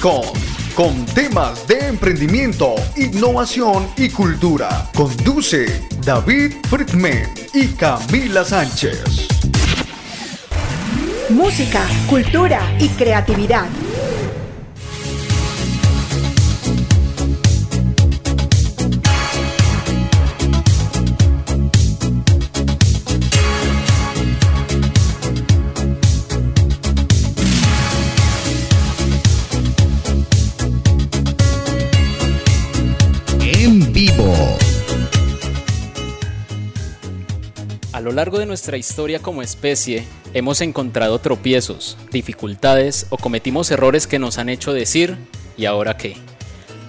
Con temas de emprendimiento, innovación y cultura. Conduce David Friedman y Camila Sánchez. Música, cultura y creatividad. Lo largo de nuestra historia como especie, hemos encontrado tropiezos, dificultades o cometimos errores que nos han hecho decir, ¿y ahora qué?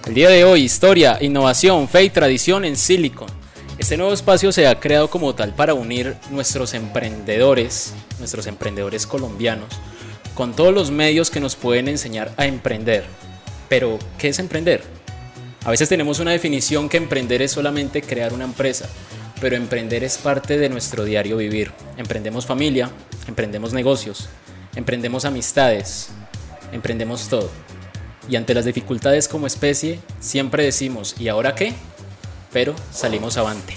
El día de hoy, historia, innovación, fe y tradición en Silicon. Este nuevo espacio se ha creado como tal para unir nuestros emprendedores, nuestros emprendedores colombianos, con todos los medios que nos pueden enseñar a emprender. Pero, ¿qué es emprender? A veces tenemos una definición que emprender es solamente crear una empresa, pero emprender es parte de nuestro diario vivir. Emprendemos familia, emprendemos negocios, emprendemos amistades, emprendemos todo. Y ante las dificultades como especie, siempre decimos, ¿y ahora qué? Pero salimos avante.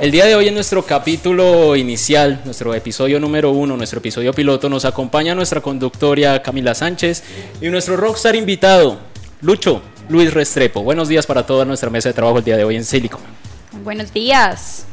El día de hoy en nuestro capítulo inicial, nuestro episodio número uno, nuestro episodio piloto, nos acompaña nuestra conductoria Camila Sánchez y nuestro rockstar invitado, Lucho Luis Restrepo. Buenos días para toda nuestra mesa de trabajo el día de hoy en Silicon. Buenos días.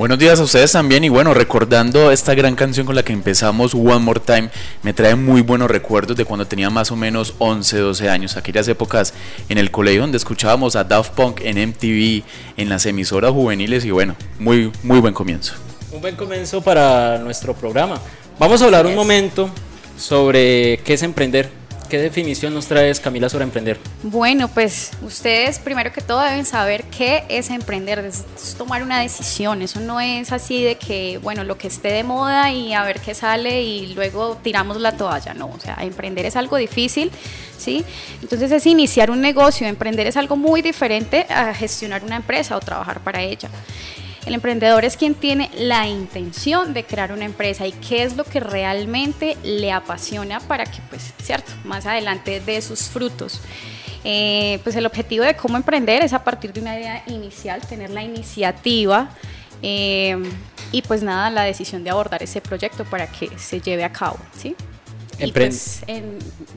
Buenos días a ustedes también y bueno, recordando esta gran canción con la que empezamos, One More Time, me trae muy buenos recuerdos de cuando tenía más o menos 11, 12 años, aquellas épocas en el colegio donde escuchábamos a Daft Punk en MTV, en las emisoras juveniles y bueno, muy, muy buen comienzo. Un buen comienzo para nuestro programa. Vamos a hablar un momento sobre qué es emprender. ¿Qué definición nos traes, Camila, sobre emprender? Bueno, pues ustedes primero que todo deben saber qué es emprender, es tomar una decisión, eso no es así de que, bueno, lo que esté de moda y a ver qué sale y luego tiramos la toalla, no, o sea, emprender es algo difícil, ¿sí? Entonces es iniciar un negocio, emprender es algo muy diferente a gestionar una empresa o trabajar para ella. El emprendedor es quien tiene la intención de crear una empresa y qué es lo que realmente le apasiona para que, pues, cierto, más adelante dé sus frutos. Eh, pues el objetivo de cómo emprender es a partir de una idea inicial, tener la iniciativa eh, y pues nada, la decisión de abordar ese proyecto para que se lleve a cabo, ¿sí? Y pues,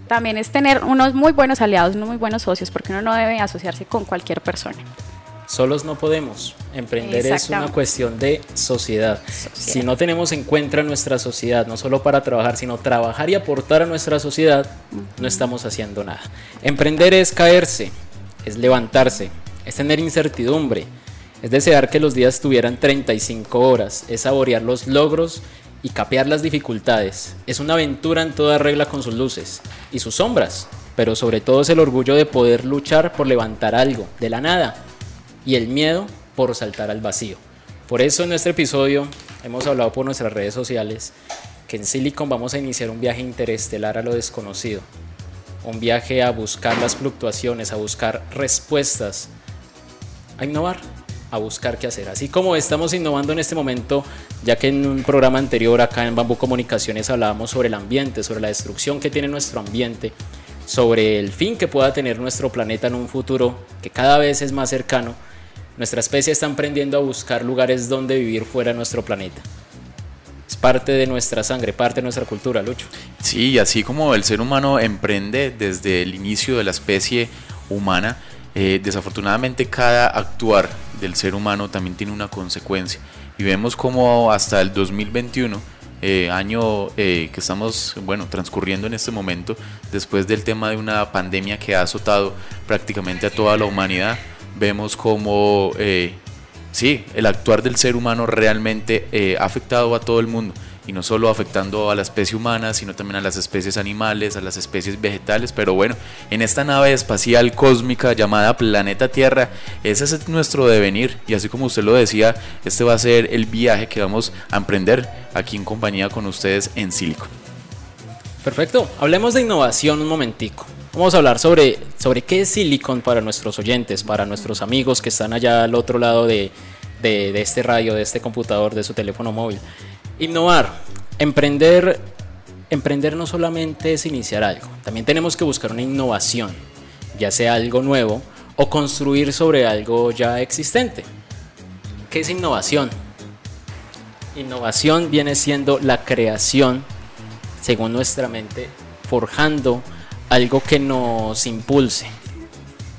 también es tener unos muy buenos aliados, unos muy buenos socios, porque uno no debe asociarse con cualquier persona. Solos no podemos. Emprender es una cuestión de sociedad. Si no tenemos en cuenta nuestra sociedad, no solo para trabajar, sino trabajar y aportar a nuestra sociedad, no estamos haciendo nada. Emprender es caerse, es levantarse, es tener incertidumbre, es desear que los días tuvieran 35 horas, es saborear los logros y capear las dificultades. Es una aventura en toda regla con sus luces y sus sombras, pero sobre todo es el orgullo de poder luchar por levantar algo de la nada y el miedo por saltar al vacío. Por eso en nuestro episodio hemos hablado por nuestras redes sociales que en Silicon vamos a iniciar un viaje interestelar a lo desconocido, un viaje a buscar las fluctuaciones, a buscar respuestas, a innovar, a buscar qué hacer. Así como estamos innovando en este momento, ya que en un programa anterior acá en Bambú Comunicaciones hablábamos sobre el ambiente, sobre la destrucción que tiene nuestro ambiente, sobre el fin que pueda tener nuestro planeta en un futuro que cada vez es más cercano nuestra especie está aprendiendo a buscar lugares donde vivir fuera de nuestro planeta. Es parte de nuestra sangre, parte de nuestra cultura, Lucho. Sí, así como el ser humano emprende desde el inicio de la especie humana, eh, desafortunadamente cada actuar del ser humano también tiene una consecuencia. Y vemos como hasta el 2021, eh, año eh, que estamos bueno, transcurriendo en este momento, después del tema de una pandemia que ha azotado prácticamente a toda la humanidad, vemos como, eh, sí, el actuar del ser humano realmente eh, ha afectado a todo el mundo y no solo afectando a la especie humana, sino también a las especies animales, a las especies vegetales, pero bueno, en esta nave espacial cósmica llamada Planeta Tierra, ese es nuestro devenir y así como usted lo decía, este va a ser el viaje que vamos a emprender aquí en compañía con ustedes en Silicon. Perfecto, hablemos de innovación un momentico. Vamos a hablar sobre, sobre qué es Silicon para nuestros oyentes, para nuestros amigos que están allá al otro lado de, de, este radio, de este computador, de su teléfono móvil. Innovar, emprender emprender no solamente es iniciar algo, también tenemos que buscar una innovación, ya sea algo nuevo o construir sobre algo ya existente. ¿Qué es innovación? Innovación viene siendo la creación, según nuestra mente, forjando algo que nos impulse.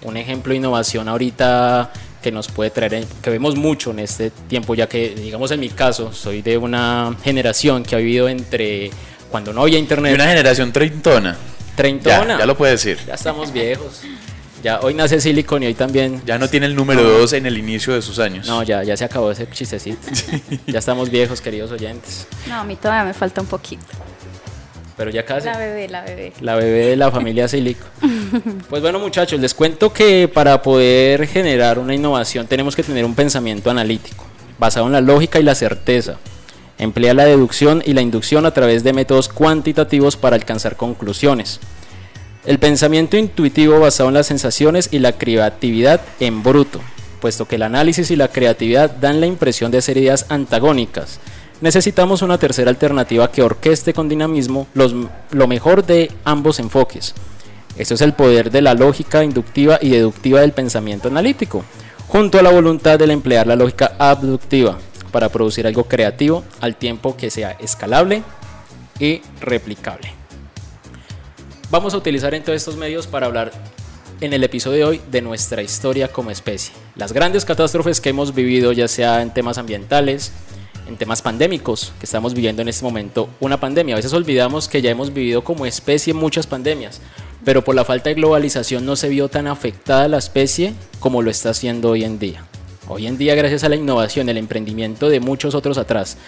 Un ejemplo de innovación ahorita que nos puede traer, que vemos mucho en este tiempo, ya que, digamos en mi caso, soy de una generación que ha vivido entre cuando no había internet. De una generación treintona. Treintona. Ya, lo puede decir. Ya estamos viejos. Ya hoy nace Silicon y hoy también. Ya no tiene el número 2 en el inicio de sus años. No, ya, ya se acabó ese chistecito. ya estamos viejos, queridos oyentes. No, a mí todavía me falta un poquito. Pero ya casi. La bebé, la bebé. La bebé de la familia Silicon. pues bueno, muchachos, les cuento que para poder generar una innovación tenemos que tener un pensamiento analítico, basado en la lógica y la certeza. Emplea la deducción y la inducción a través de métodos cuantitativos para alcanzar conclusiones. El pensamiento intuitivo basado en las sensaciones y la creatividad en bruto, puesto que el análisis y la creatividad dan la impresión de ser ideas antagónicas. Necesitamos una tercera alternativa que orqueste con dinamismo lo mejor de ambos enfoques. Esto es el poder de la lógica inductiva y deductiva del pensamiento analítico, junto a la voluntad de emplear la lógica abductiva para producir algo creativo al tiempo que sea escalable y replicable. Vamos a utilizar entonces estos medios para hablar en el episodio de hoy de nuestra historia como especie. Las grandes catástrofes que hemos vivido, ya sea en temas ambientales, en temas pandémicos, que estamos viviendo en este momento una pandemia. A veces olvidamos que ya hemos vivido como especie muchas pandemias, pero por la falta de globalización no se vio tan afectada la especie como lo está haciendo hoy en día. Hoy en día, gracias a la innovación, el emprendimiento de muchos otros atrás,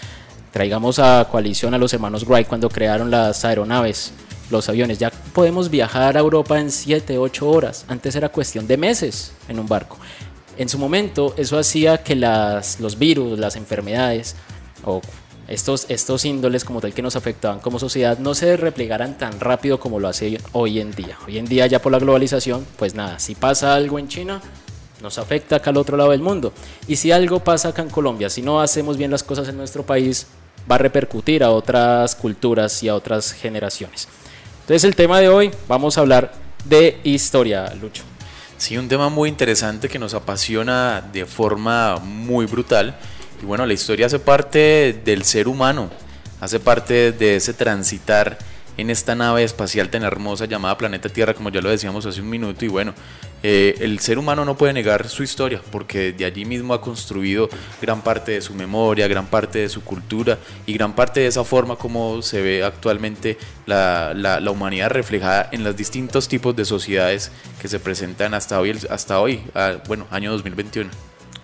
traigamos a coalición a los hermanos Wright cuando crearon las aeronaves, los aviones. Ya podemos viajar a Europa en 7, 8 horas. Antes era cuestión de meses en un barco. En su momento eso hacía que los virus, las enfermedades o estos, estos índoles como tal que nos afectaban como sociedad no se replegaran tan rápido como lo hace hoy en día. Hoy en día ya por la globalización, pues nada, si pasa algo en China, nos afecta acá al otro lado del mundo. Y si algo pasa acá en Colombia, si no hacemos bien las cosas en nuestro país, va a repercutir a otras culturas y a otras generaciones. Entonces el tema de hoy vamos a hablar de historia, Lucho. Sí, un tema muy interesante que nos apasiona de forma muy brutal. Y bueno, la historia hace parte del ser humano, hace parte de ese transitar en esta nave espacial tan hermosa llamada Planeta Tierra, como ya lo decíamos hace un minuto. Y bueno, eh, el ser humano no puede negar su historia, porque de allí mismo ha construido gran parte de su memoria, gran parte de su cultura y gran parte de esa forma como se ve actualmente la, la, humanidad reflejada en los distintos tipos de sociedades que se presentan hasta hoy, hasta hoy bueno, año 2021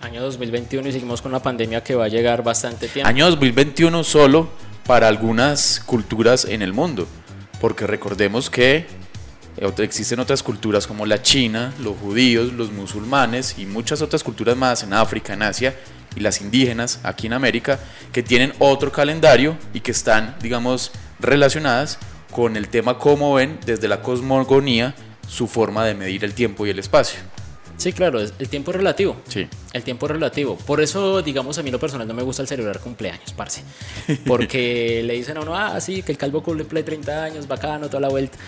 año 2021 y seguimos con una pandemia que va a llegar bastante tiempo. Año 2021 solo para algunas culturas en el mundo porque recordemos que existen otras culturas como la China, los judíos, los musulmanes y muchas otras culturas más en África, en Asia y las indígenas aquí en América que tienen otro calendario y que están, digamos, relacionadas con el tema cómo ven desde la cosmogonía su forma de medir el tiempo y el espacio. Sí, claro, el tiempo es relativo. Sí. El tiempo es relativo. Por eso, digamos, a mí lo personal no me gusta el celebrar cumpleaños, parce. Porque le dicen a uno, ah, sí, que el calvo cumple 30 años, bacano, toda la vuelta.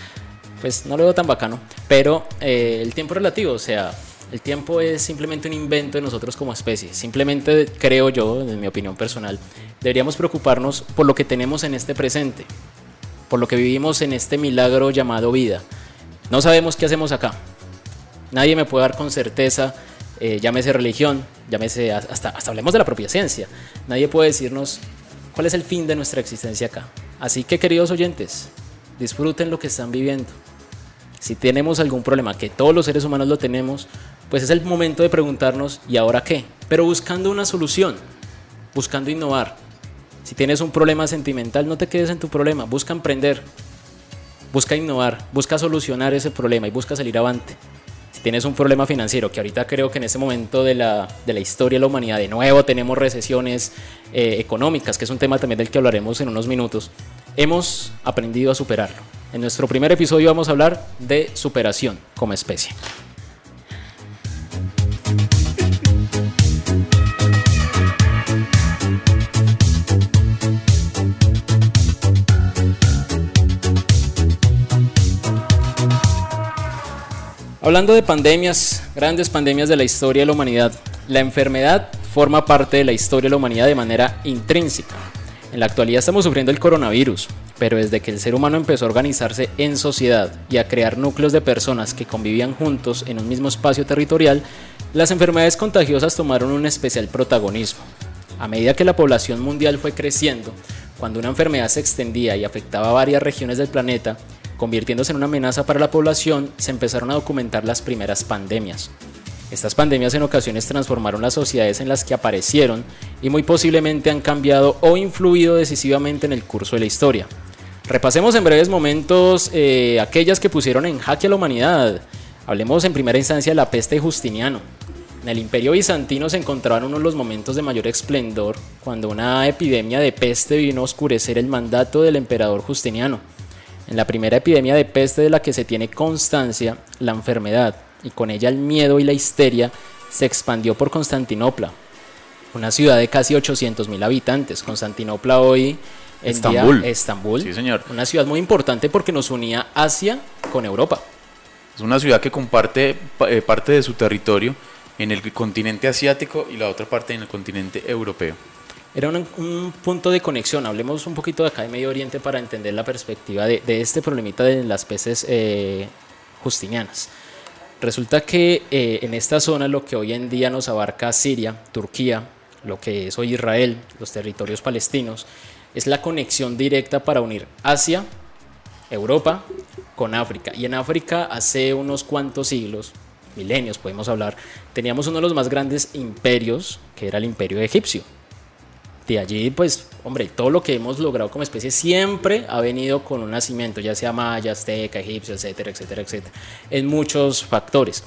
Pues no lo veo tan bacano. Pero eh, el tiempo relativo, o sea, el tiempo es simplemente un invento de nosotros como especie. Simplemente creo yo, en mi opinión personal, deberíamos preocuparnos por lo que tenemos en este presente, por lo que vivimos en este milagro llamado vida. No sabemos qué hacemos acá Nadie me puede dar con certeza, eh, llámese religión, llámese hasta, hasta hablemos de la propia ciencia. Nadie puede decirnos cuál es el fin de nuestra existencia acá. Así que queridos oyentes, disfruten lo que están viviendo. Si tenemos algún problema, que todos los seres humanos lo tenemos, pues es el momento de preguntarnos, ¿y ahora qué? Pero buscando una solución, buscando innovar. Si tienes un problema sentimental, no te quedes en tu problema, busca emprender, busca innovar, busca solucionar ese problema y busca salir avante tienes un problema financiero, que ahorita creo que en este momento de la, de la historia de la humanidad de nuevo tenemos recesiones eh, económicas, que es un tema también del que hablaremos en unos minutos, hemos aprendido a superarlo. En nuestro primer episodio vamos a hablar de superación como especie. Hablando de pandemias, grandes pandemias de la historia de la humanidad, la enfermedad forma parte de la historia de la humanidad de manera intrínseca. En la actualidad estamos sufriendo el coronavirus, pero desde que el ser humano empezó a organizarse en sociedad y a crear núcleos de personas que convivían juntos en un mismo espacio territorial, las enfermedades contagiosas tomaron un especial protagonismo. A medida que la población mundial fue creciendo, cuando una enfermedad se extendía y afectaba a varias regiones del planeta, convirtiéndose en una amenaza para la población, se empezaron a documentar las primeras pandemias. Estas pandemias en ocasiones transformaron las sociedades en las que aparecieron y muy posiblemente han cambiado o influido decisivamente en el curso de la historia. Repasemos en breves momentos eh, aquellas que pusieron en jaque a la humanidad. Hablemos en primera instancia de la peste Justiniano. En el imperio bizantino se encontraban uno de los momentos de mayor esplendor cuando una epidemia de peste vino a oscurecer el mandato del emperador Justiniano. En la primera epidemia de peste de la que se tiene constancia, la enfermedad y con ella el miedo y la histeria se expandió por Constantinopla, una ciudad de casi 800.000 habitantes. Constantinopla hoy Estambul. Estambul. Sí, señor. Una ciudad muy importante porque nos unía Asia con Europa. Es una ciudad que comparte eh, parte de su territorio en el continente asiático y la otra parte en el continente europeo. Era un, punto de conexión. Hablemos un poquito de acá de Medio Oriente para entender la perspectiva de, este problemita de las peces eh, justinianas. Resulta que eh, en esta zona lo que hoy en día nos abarca Siria, Turquía, lo que es hoy Israel, los territorios palestinos, es la conexión directa para unir Asia, Europa con África. Y en África hace unos cuantos siglos, milenios podemos hablar, teníamos uno de los más grandes imperios, que era el imperio egipcio. De allí, pues, hombre, todo lo que hemos logrado como especie siempre ha venido con un nacimiento, ya sea maya, azteca, egipcio, etcétera, etcétera, etcétera, en muchos factores.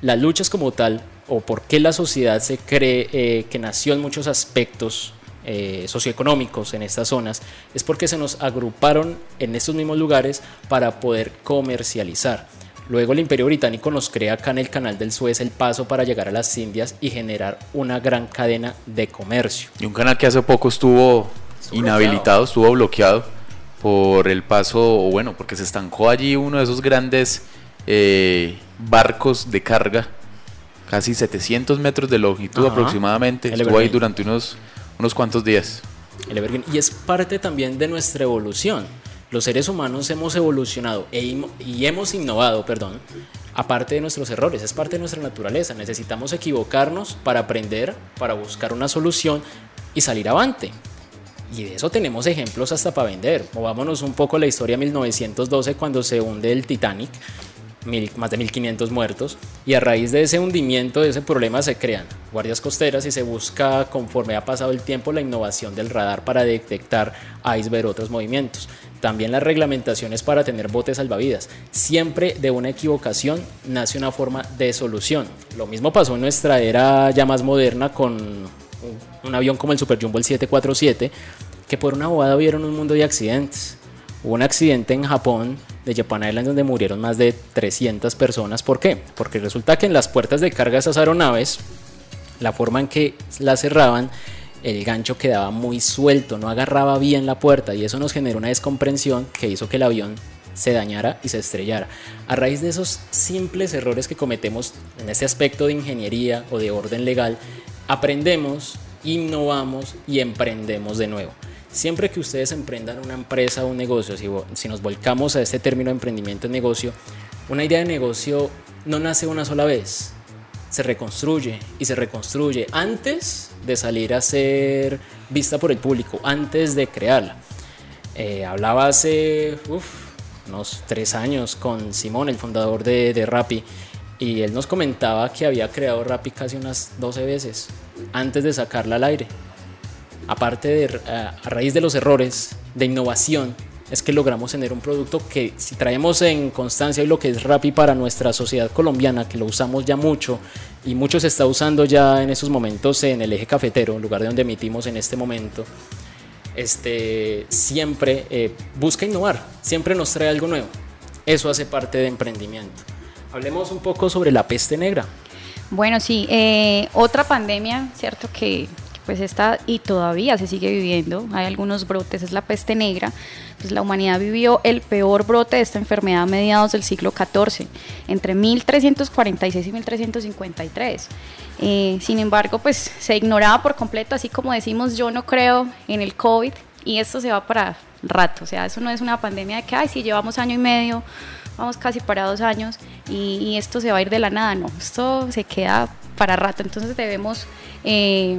Las luchas como tal, o por qué la sociedad se cree eh, que nació en muchos aspectos eh, socioeconómicos en estas zonas, es porque se nos agruparon en estos mismos lugares para poder comercializar. Luego el Imperio Británico nos crea acá en el Canal del Suez el paso para llegar a las Indias y generar una gran cadena de comercio. Y un canal que hace poco estuvo, inhabilitado, estuvo bloqueado por el paso, o bueno, porque se estancó allí uno de esos grandes eh, barcos de carga, casi 700 metros de longitud aproximadamente, estuvo ahí durante unos unos cuantos días. El Y es parte también de nuestra evolución. Los seres humanos hemos evolucionado e y hemos innovado, perdón, aparte de nuestros errores, es parte de nuestra naturaleza. Necesitamos equivocarnos para aprender, para buscar una solución y salir avante. Y de eso tenemos ejemplos hasta para vender. Movámonos un poco a la historia de 1912 cuando se hunde el Titanic más de 1500 muertos, y a raíz de ese hundimiento, de ese problema, se crean guardias costeras y se busca, conforme ha pasado el tiempo, la innovación del radar para detectar iceberg otros movimientos. También las reglamentaciones para tener botes salvavidas. Siempre de una equivocación nace una forma de solución. Lo mismo pasó en nuestra era ya más moderna con un avión como el Super Jumbo el 747, que por una bobada vieron un mundo de accidentes. Hubo un accidente en Japón de Japan Airlines donde murieron más de 300 personas. ¿Por qué? Porque resulta que en las puertas de carga de esas aeronaves, la forma en que las cerraban, el gancho quedaba muy suelto, no agarraba bien la puerta y eso nos generó una descomprensión que hizo que el avión se dañara y se estrellara. A raíz de esos simples errores que cometemos en este aspecto de ingeniería o de orden legal, aprendemos, innovamos y emprendemos de nuevo. Siempre que ustedes emprendan una empresa o un negocio, si, nos volcamos a este término de emprendimiento en negocio, una idea de negocio no nace una sola vez, se reconstruye y se reconstruye antes de salir a ser vista por el público, antes de crearla. Eh, hablaba hace unos tres años con Simón, el fundador de, de Rappi, y él nos comentaba que había creado Rappi casi unas 12 veces antes de sacarla al aire aparte de eh, a raíz de los errores de innovación, es que logramos tener un producto que si traemos en constancia lo que es Rappi para nuestra sociedad colombiana, que lo usamos ya mucho y mucho se está usando ya en esos momentos en el eje cafetero, lugar de donde emitimos en este momento, este, siempre eh, busca innovar, siempre nos trae algo nuevo. Eso hace parte de emprendimiento. Hablemos un poco sobre la peste negra. Bueno, sí, eh, otra pandemia, ¿cierto? Que pues esta y todavía se sigue viviendo, hay algunos brotes, es la peste negra, pues la humanidad vivió el peor brote de esta enfermedad a mediados del siglo XIV, entre 1346 y 1353. Eh, sin embargo, pues se ignoraba por completo, así como decimos, yo no creo en el COVID y esto se va para rato, o sea, eso no es una pandemia de que, ay, si llevamos año y medio, vamos casi para dos años y, esto se va a ir de la nada, no, esto se queda para rato, entonces debemos eh,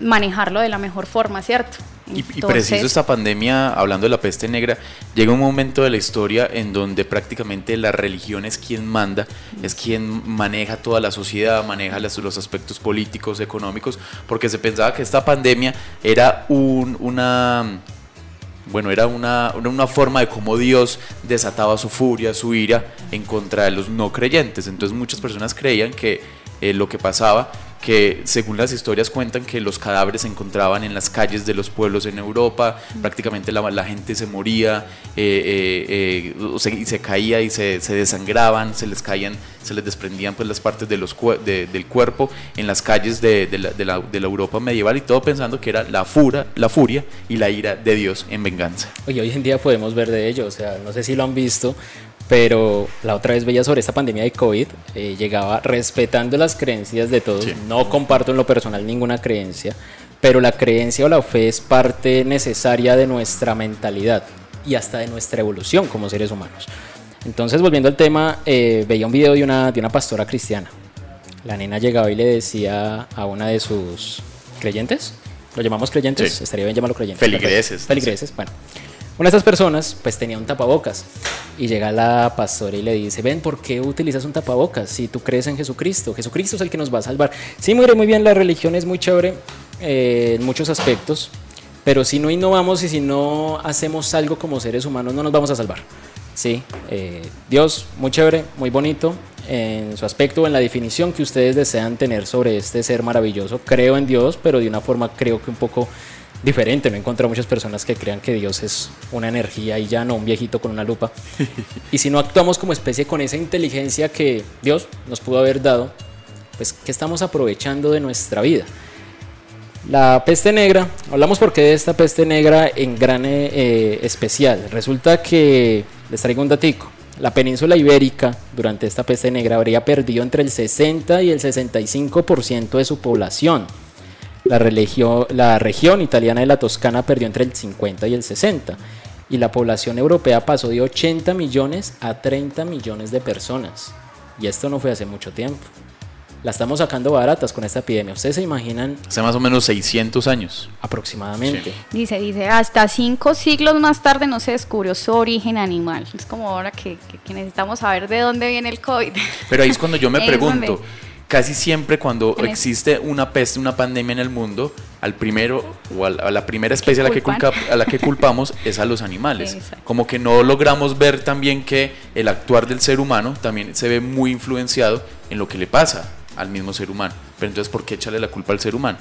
manejarlo de la mejor forma, ¿cierto? y, preciso esta pandemia, hablando de la peste negra, llega un momento de la historia en donde prácticamente la religión es quien manda, es quien maneja toda la sociedad, maneja los, aspectos políticos, económicos, porque se pensaba que esta pandemia era un, una bueno, era una, una, forma de cómo Dios desataba su furia, su ira en contra de los no creyentes. Entonces muchas personas creían que eh, lo que pasaba que según las historias cuentan que los cadáveres se encontraban en las calles de los pueblos en Europa, prácticamente la, la gente se moría, eh, eh, eh se, se, caía y se, se, desangraban, se les caían, se les desprendían pues las partes de los, del cuerpo en las calles de, de, la, de, la, de, la, Europa medieval y todo pensando que era la, fura, la furia y la ira de Dios en venganza. Oye, hoy en día podemos ver de ello, o sea, no sé si lo han visto, pero la otra vez veía sobre esta pandemia de COVID, eh, llegaba respetando las creencias de todos, no comparto en lo personal ninguna creencia, pero la creencia o la fe es parte necesaria de nuestra mentalidad y hasta de nuestra evolución como seres humanos. Entonces, volviendo al tema, eh, veía un video de una, de una pastora cristiana. La nena llegaba y le decía a una de sus creyentes, lo llamamos creyentes, estaría bien llamarlo creyentes. Feligreses. Feligreses, bueno una de esas personas pues tenía un tapabocas y llega la pastora y le dice, ven, ¿por qué utilizas un tapabocas si tú crees en Jesucristo? Jesucristo es el que nos va a salvar. Sí, muy, muy bien, la religión es muy chévere eh, en muchos aspectos, pero si no innovamos y si no hacemos algo como seres humanos no nos vamos a salvar. Sí, eh, Dios, muy chévere, muy bonito en su aspecto, en la definición que ustedes desean tener sobre este ser maravilloso. Creo en Dios, pero de una forma creo que un poco diferente. No he encontrado muchas personas que crean que Dios es una energía y ya no un viejito con una lupa. y si no actuamos como especie con esa inteligencia que Dios nos pudo haber dado, pues ¿qué estamos aprovechando de nuestra vida? La peste negra, hablamos porque de esta peste negra en gran eh, especial. Resulta que, les traigo un datico, la península ibérica durante esta peste negra habría perdido entre el 60 y el 65% de su población la, la región italiana de la Toscana perdió entre el 50 y el 60 y la población europea pasó de 80 millones a 30 millones de personas. Y esto no fue hace mucho tiempo. La estamos sacando baratas con esta epidemia. ¿Ustedes se imaginan? Hace más o menos 600 años. Aproximadamente. Dice, dice, hasta cinco siglos más tarde no se descubrió su origen animal. Es como ahora que, necesitamos saber de dónde viene el COVID. Pero ahí es cuando yo me pregunto, casi siempre cuando existe una peste, una pandemia en el mundo, al primero o a la, primera especie a la, que a la que culpamos es a los animales. Como que no logramos ver también que el actuar del ser humano también se ve muy influenciado en lo que le pasa al mismo ser humano. Pero entonces, ¿por qué echarle la culpa al ser humano?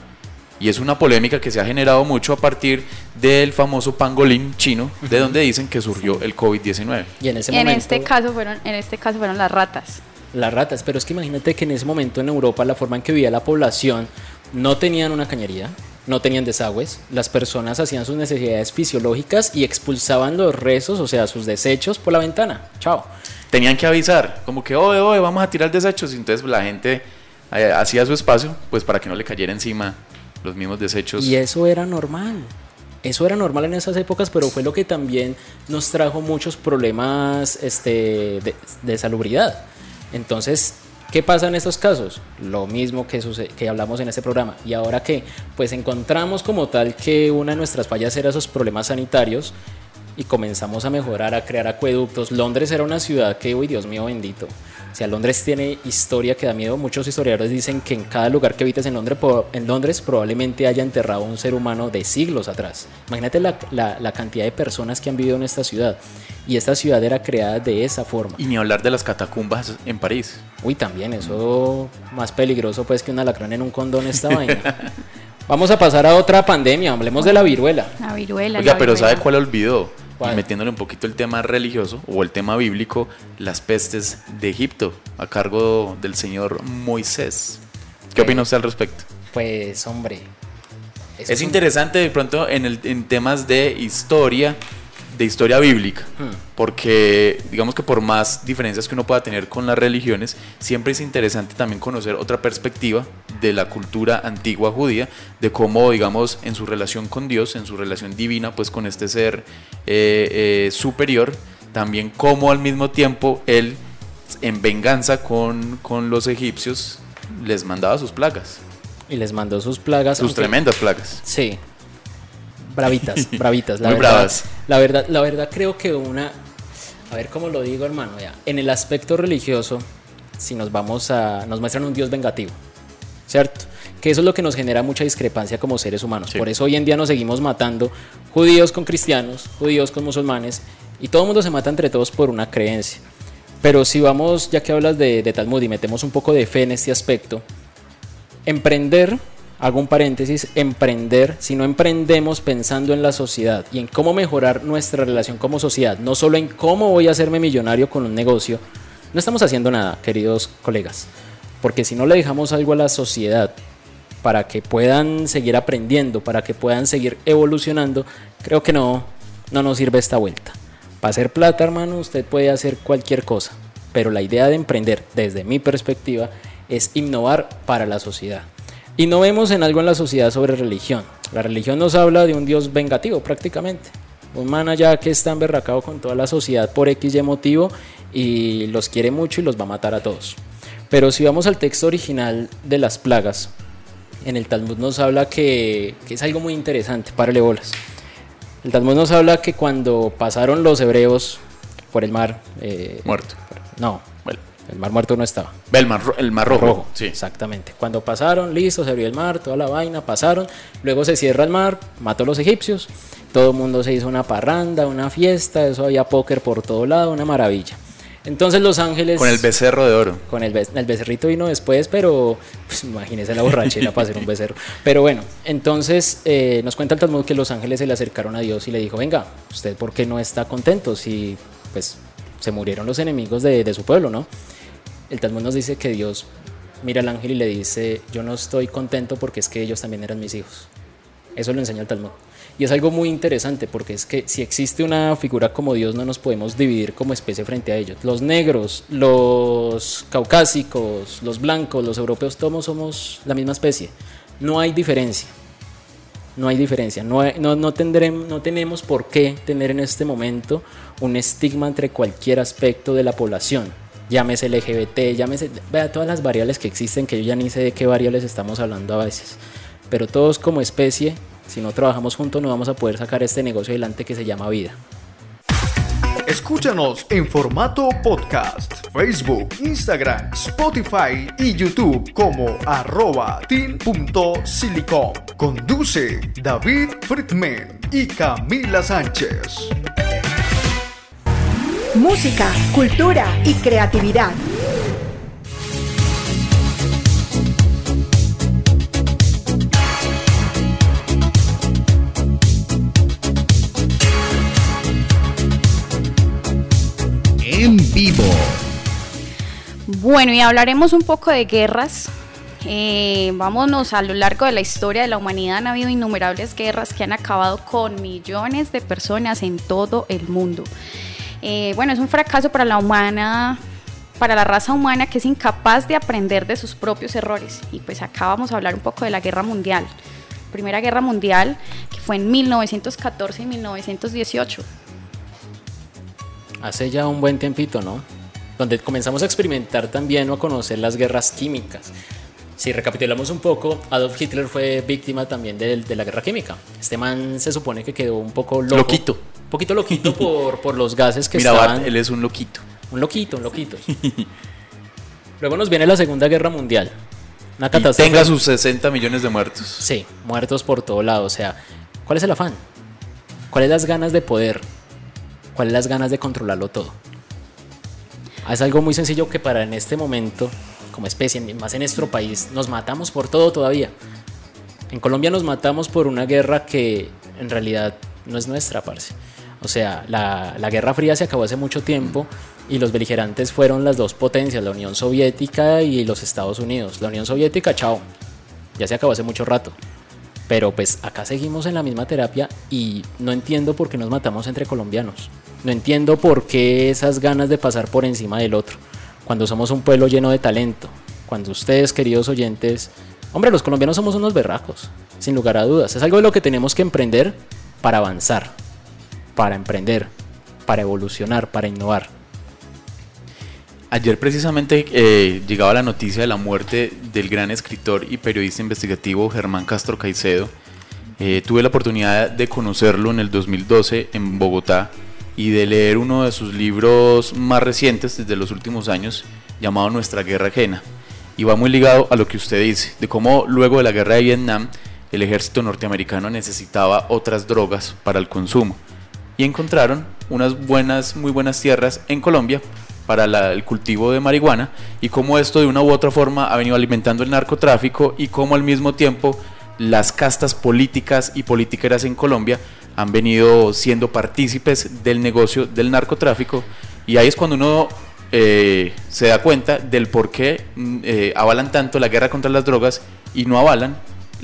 Y es una polémica que se ha generado mucho a partir del famoso pangolín chino, de donde dicen que surgió el COVID-19. Y en ese en este caso fueron en este caso fueron las ratas las ratas, pero es que imagínate que en ese momento en Europa la forma en que vivía la población no tenían una cañería, no tenían desagües, las personas hacían sus necesidades fisiológicas y expulsaban los rezos, o sea, sus desechos por la ventana. Chao. Tenían que avisar, como que, oye, oye, vamos a tirar desechos, y entonces la gente eh, hacía su espacio, pues para que no le cayera encima los mismos desechos. Y eso era normal. Eso era normal en esas épocas, pero fue lo que también nos trajo muchos problemas este, de, de salubridad entonces, ¿qué pasa en estos casos? Lo mismo que, que hablamos en este programa. ¿Y ahora qué? Pues encontramos como tal que una de nuestras fallas era esos problemas sanitarios y comenzamos a mejorar, a crear acueductos. Londres era una ciudad que, uy, Dios mío bendito. O sea, Londres tiene historia que da miedo. Muchos historiadores dicen que en cada lugar que habites en Londres, en Londres probablemente haya enterrado un ser humano de siglos atrás. Imagínate la, la, cantidad de personas que han vivido en esta ciudad. Y esta ciudad era creada de esa forma. Y ni hablar de las catacumbas en París. Uy, también, eso más peligroso pues que un alacrán en un condón esta vaina. Vamos a pasar a otra pandemia, hablemos de la viruela. La viruela. Oiga, pero ¿sabe cuál olvidó? metiéndole un poquito el tema religioso o el tema bíblico, las pestes de Egipto, a cargo del señor Moisés. ¿Qué opina usted al respecto? Pues hombre, es, interesante de pronto en, el, en temas de historia, de historia bíblica, hmm. porque digamos que por más diferencias que uno pueda tener con las religiones, siempre es interesante también conocer otra perspectiva de la cultura antigua judía, de cómo, digamos, en su relación con Dios, en su relación divina, pues con este ser eh, eh, superior, también cómo al mismo tiempo él, en venganza con, con los egipcios, les mandaba sus plagas. Y les mandó sus plagas. Sus tremendas plagas. Sí, bravitas, bravitas. La Muy bravas. La verdad, la verdad creo que una, a ver cómo lo digo hermano, ya, en el aspecto religioso, si nos vamos a, nos muestran un Dios vengativo, ¿cierto? Que eso es lo que nos genera mucha discrepancia como seres humanos. Por eso hoy en día nos seguimos matando judíos con cristianos, judíos con musulmanes, y todo el mundo se mata entre todos por una creencia. Pero si vamos, ya que hablas de, de Talmud y metemos un poco de fe en este aspecto, emprender hago un paréntesis, emprender, si no emprendemos pensando en la sociedad y en cómo mejorar nuestra relación como sociedad, no solo en cómo voy a hacerme millonario con un negocio, no estamos haciendo nada, queridos colegas. Porque si no le dejamos algo a la sociedad para que puedan seguir aprendiendo, para que puedan seguir evolucionando, creo que no, no nos sirve esta vuelta. Para hacer plata, hermano, usted puede hacer cualquier cosa, pero la idea de emprender, desde mi perspectiva, es innovar para la sociedad. Y no vemos en algo en la sociedad sobre religión. La religión nos habla de un Dios vengativo prácticamente. Un man allá que está emberracado con toda la sociedad por X y motivo y los quiere mucho y los va a matar a todos. Pero si vamos al texto original de las plagas, en el Talmud nos habla que, es algo muy interesante, párale bolas. El Talmud nos habla que cuando pasaron los hebreos por el mar... Eh, Muerto. No, el mar muerto no estaba. El mar, el mar rojo. Sí. Exactamente. Cuando pasaron, listo, se abrió el mar, toda la vaina, pasaron. Luego se cierra el mar, mató a los egipcios. Todo el mundo se hizo una parranda, una fiesta. Eso había póker por todo lado, una maravilla. Entonces los ángeles... Con el becerro de oro. Con el, el becerrito vino después, pero pues, imagínese la borrachera para ser un becerro. Pero bueno, entonces eh, nos cuenta el Talmud que los ángeles se le acercaron a Dios y le dijo, venga, ¿usted por qué no está contento si pues se murieron los enemigos de, de su pueblo, no? El Talmud nos dice que Dios mira al ángel y le dice, yo no estoy contento porque es que ellos también eran mis hijos. Eso lo enseña el Talmud. Y es algo muy interesante porque es que si existe una figura como Dios no nos podemos dividir como especie frente a ellos. Los negros, los caucásicos, los blancos, los europeos, todos somos la misma especie. No hay diferencia. No hay diferencia. No, tendremos, no tenemos por qué tener en este momento un estigma entre cualquier aspecto de la población llámese LGBT, llámese, vea todas las variables que existen, que yo ya ni sé de qué variables estamos hablando a veces. Pero todos como especie, si no trabajamos juntos, no vamos a poder sacar este negocio adelante que se llama vida. Escúchanos en formato podcast, Facebook, Instagram, Spotify y YouTube como arroba team.silicon. Conduce David Friedman y Camila Sánchez música, cultura y creatividad. En vivo. Bueno, y hablaremos un poco de guerras. Eh, vámonos a lo largo de la historia de la humanidad han habido innumerables guerras que han acabado con millones de personas en todo el mundo. Eh, bueno, es un fracaso para la humana, para la raza humana que es incapaz de aprender de sus propios errores. Y pues acá vamos a hablar un poco de la guerra mundial. Primera guerra mundial que fue en 1914 y 1918. Hace ya un buen tiempito, ¿no? Donde comenzamos a experimentar también o a conocer las guerras químicas. Si recapitulamos un poco, Adolf Hitler fue víctima también de, de, la guerra química. Este man se supone que quedó un poco loco. Loquito poquito loquito por, por los gases que Mira, estaban. él es un loquito. Un loquito, un loquito. Luego nos viene la Segunda Guerra Mundial. Una catástrofe. Y tenga sus 60 millones de muertos. Sí, muertos por todo lado. O sea, ¿cuál es el afán? ¿Cuáles las ganas de poder? ¿Cuáles las ganas de controlarlo todo? Es algo muy sencillo que para en este momento, como especie, más en nuestro país, nos matamos por todo todavía. En Colombia nos matamos por una guerra que en realidad no es nuestra, parce. O sea, la, la, Guerra Fría se acabó hace mucho tiempo y los beligerantes fueron las dos potencias, la Unión Soviética y los Estados Unidos. La Unión Soviética, chao, ya se acabó hace mucho rato. Pero pues acá seguimos en la misma terapia y no entiendo por qué nos matamos entre colombianos. No entiendo por qué esas ganas de pasar por encima del otro. Cuando somos un pueblo lleno de talento. Cuando ustedes, queridos oyentes, hombre, los colombianos somos unos berracos, sin lugar a dudas. Es algo de lo que tenemos que emprender para avanzar, para emprender, para evolucionar, para innovar. Ayer precisamente eh, llegaba la noticia de la muerte del gran escritor y periodista investigativo Germán Castro Caicedo. Eh, tuve la oportunidad de conocerlo en el 2012 en Bogotá y de leer uno de sus libros más recientes desde los últimos años llamado Nuestra Guerra Ajena. Y va muy ligado a lo que usted dice, de cómo luego de la guerra de Vietnam el ejército norteamericano necesitaba otras drogas para el consumo. Y encontraron unas buenas, muy buenas tierras en Colombia para el cultivo de marihuana y cómo esto de una u otra forma ha venido alimentando el narcotráfico y cómo al mismo tiempo las castas políticas y politiqueras en Colombia han venido siendo partícipes del negocio del narcotráfico y ahí es cuando uno eh, se da cuenta del por qué mm, eh, avalan tanto la guerra contra las drogas y no avalan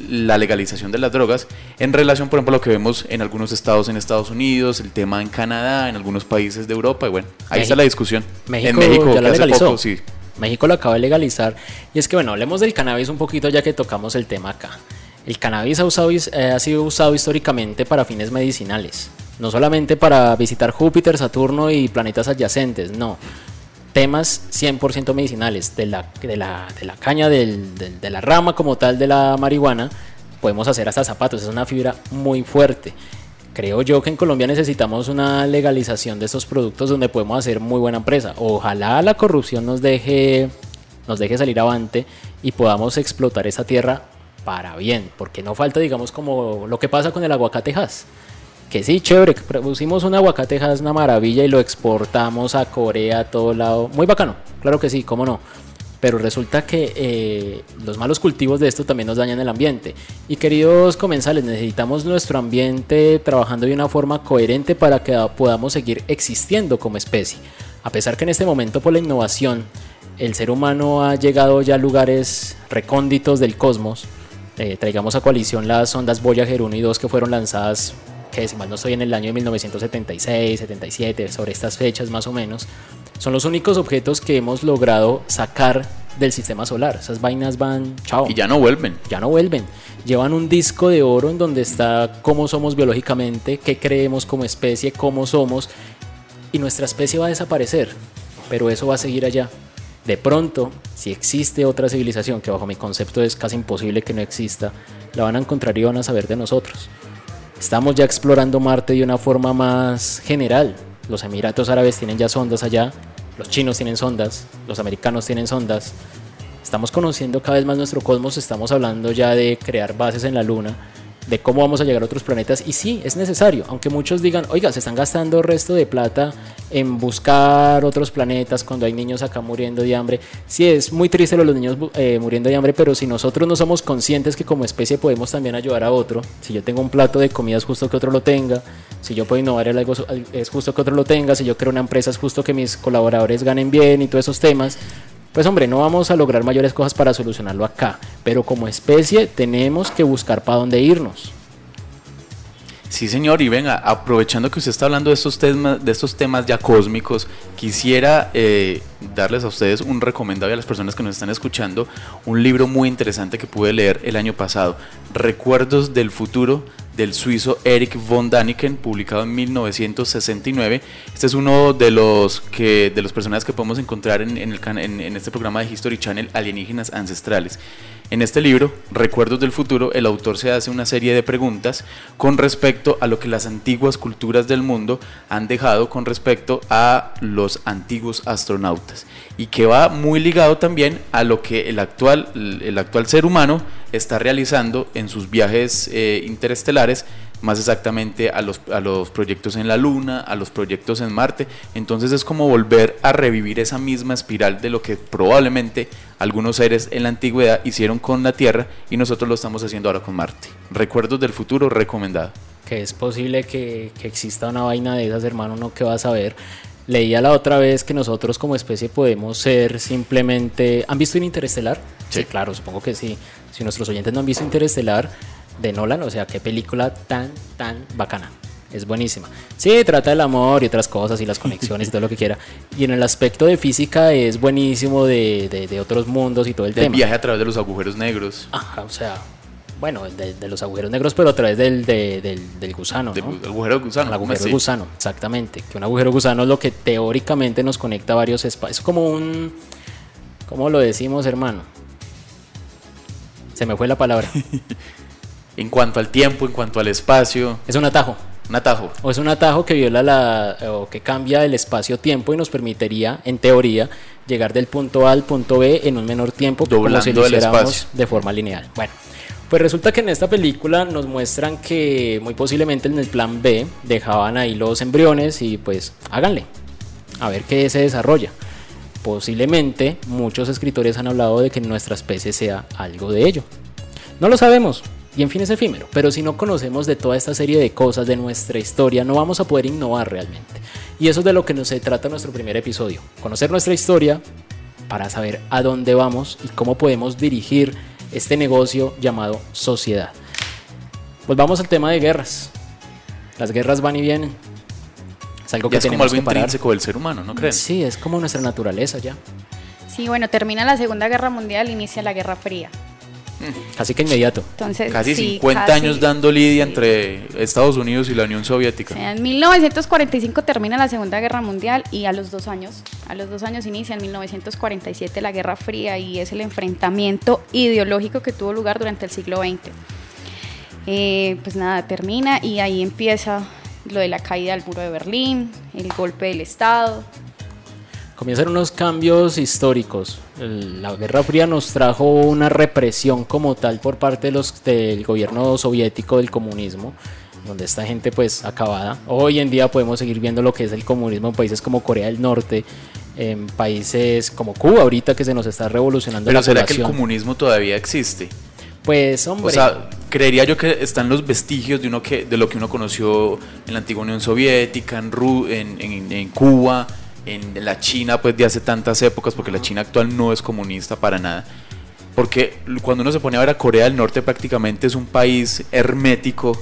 la legalización de las drogas en relación, por ejemplo, a lo que vemos en algunos estados en Estados Unidos, el tema en Canadá, en algunos países de Europa, y bueno, ahí está la discusión. México en México ya la legalizó. sí. México lo acaba de legalizar. Y es que, bueno, hablemos del cannabis un poquito ya que tocamos el tema acá. El cannabis eh, ha sido usado históricamente para fines medicinales. No solamente para visitar Júpiter, Saturno y planetas adyacentes, no temas 100% medicinales de la, caña, de la rama como tal de la marihuana, podemos hacer hasta zapatos, es una fibra muy fuerte. Creo yo que en Colombia necesitamos una legalización de estos productos donde podemos hacer muy buena empresa. Ojalá la corrupción nos deje, nos deje salir avante y podamos explotar esa tierra para bien, porque no falta, digamos, como lo que pasa con el aguacatejas que sí, chévere, producimos un aguacate es una maravilla y lo exportamos a Corea, a todo lado. Muy bacano, claro que sí, cómo no. Pero resulta que eh, los malos cultivos de esto también nos dañan el ambiente. Y queridos comensales, necesitamos nuestro ambiente trabajando de una forma coherente para que podamos seguir existiendo como especie. A pesar que en este momento por la innovación el ser humano ha llegado ya a lugares recónditos del cosmos, eh, traigamos a coalición las ondas Voyager 1 y 2 que fueron lanzadas que si mal no estoy en el año de 1976, 77, sobre estas fechas más o menos, son los únicos objetos que hemos logrado sacar del sistema solar. Esas vainas van, chao. Y ya no vuelven. Ya no vuelven. Llevan un disco de oro en donde está cómo somos biológicamente, qué creemos como especie, cómo somos, y nuestra especie va a desaparecer, pero eso va a seguir allá. De pronto, si existe otra civilización, que bajo mi concepto es casi imposible que no exista, la van a encontrar y van a saber de nosotros. Estamos ya explorando Marte de una forma más general. Los Emiratos Árabes tienen ya sondas allá, los chinos tienen sondas, los americanos tienen sondas. Estamos conociendo cada vez más nuestro cosmos, estamos hablando ya de crear bases en la Luna de cómo vamos a llegar a otros planetas. Y sí, es necesario, aunque muchos digan, oiga, se están gastando resto de plata en buscar otros planetas cuando hay niños acá muriendo de hambre. Sí, es muy triste lo de los niños eh, muriendo de hambre, pero si nosotros no somos conscientes que como especie podemos también ayudar a otro, si yo tengo un plato de comida es justo que otro lo tenga, si yo puedo innovar algo es justo que otro lo tenga, si yo creo una empresa es justo que mis colaboradores ganen bien y todos esos temas, pues hombre, no vamos a lograr mayores cosas para solucionarlo acá, pero como especie tenemos que buscar para dónde irnos. Sí, señor, y venga, aprovechando que usted está hablando de estos temas, de estos temas ya cósmicos, quisiera eh, darles a ustedes un recomendado a las personas que nos están escuchando, un libro muy interesante que pude leer el año pasado, Recuerdos del futuro del suizo Eric von Daniken, publicado en 1969. Este es uno de los, que, de los personajes que podemos encontrar en, el, en, este programa de History Channel, Alienígenas Ancestrales. En este libro, Recuerdos del Futuro, el autor se hace una serie de preguntas con respecto a lo que las antiguas culturas del mundo han dejado con respecto a los antiguos astronautas y que va muy ligado también a lo que el actual, el actual ser humano está realizando en sus viajes eh, interestelares, más exactamente a los, a los proyectos en la Luna, a los proyectos en Marte. Entonces es como volver a revivir esa misma espiral de lo que probablemente algunos seres en la antigüedad hicieron con la Tierra y nosotros lo estamos haciendo ahora con Marte. Recuerdos del futuro recomendado. Que es posible que, que exista una vaina de esas, hermano, no que vas a ver. Leía la otra vez que nosotros como especie podemos ser simplemente... ¿Han visto Interestelar? Sí. claro, supongo que sí. Si nuestros oyentes no han visto Interestelar, de Nolan, o sea, qué película tan, tan bacana. Es buenísima. Sí, trata del amor y otras cosas y las conexiones y todo lo que quiera. Y en el aspecto de física es buenísimo de, de, otros mundos y todo el, tema. El viaje a través de los agujeros negros. Ajá, o sea, bueno, de, los agujeros negros, pero a través del, del, gusano. ¿no? agujero gusano. El agujero gusano, exactamente. Que un agujero gusano es lo que teóricamente nos conecta a varios espacios. Es como un. ¿Cómo lo decimos, hermano? Se me fue la palabra. en cuanto al tiempo, en cuanto al espacio. Es un atajo. Un atajo. O es un atajo que viola la. o que cambia el espacio-tiempo y nos permitiría, en teoría, llegar del punto A al punto B en un menor tiempo Doblando como si lo hiciéramos de forma lineal. Bueno. Pues resulta que en esta película nos muestran que muy posiblemente en el plan B dejaban ahí los embriones y pues háganle, a ver qué se desarrolla. Posiblemente muchos escritores han hablado de que nuestra especie sea algo de ello. No lo sabemos, y en fin es efímero, pero si no conocemos de toda esta serie de cosas de nuestra historia, no vamos a poder innovar realmente. Y eso es de lo que nos se trata nuestro primer episodio, conocer nuestra historia para saber a dónde vamos y cómo podemos dirigir este negocio llamado sociedad. Pues vamos al tema de guerras. Las guerras van y vienen. Es algo que es como algo intrínseco del ser humano, ¿no crees? Sí, es como nuestra naturaleza ya. Sí, bueno, termina la Segunda Guerra Mundial, inicia la Guerra Fría. Casi que inmediato. Entonces, casi 50 años dando lidia entre Estados Unidos y la Unión Soviética. en 1945 termina la Segunda Guerra Mundial y a los dos años, a los dos años inicia en 1947 la Guerra Fría y es el enfrentamiento ideológico que tuvo lugar durante el siglo XX. Eh, pues nada, termina y ahí empieza lo de la caída del muro de Berlín, el golpe del Estado, comienzan unos cambios históricos. la Guerra Fría nos trajo una represión como tal por parte de los, del gobierno soviético del comunismo, donde esta gente pues acabada. Hoy en día podemos seguir viendo lo que es el comunismo en países como Corea del Norte, en países como Cuba ahorita que se nos está revolucionando Pero ¿será que el comunismo todavía existe? Pues hombre. O sea, creería yo que están los vestigios de uno que de lo que uno conoció en la antigua Unión Soviética, en, en, en Cuba, en la China pues de hace tantas épocas, porque la China actual no es comunista para nada. Porque cuando uno se pone a ver a Corea del Norte prácticamente es un país hermético,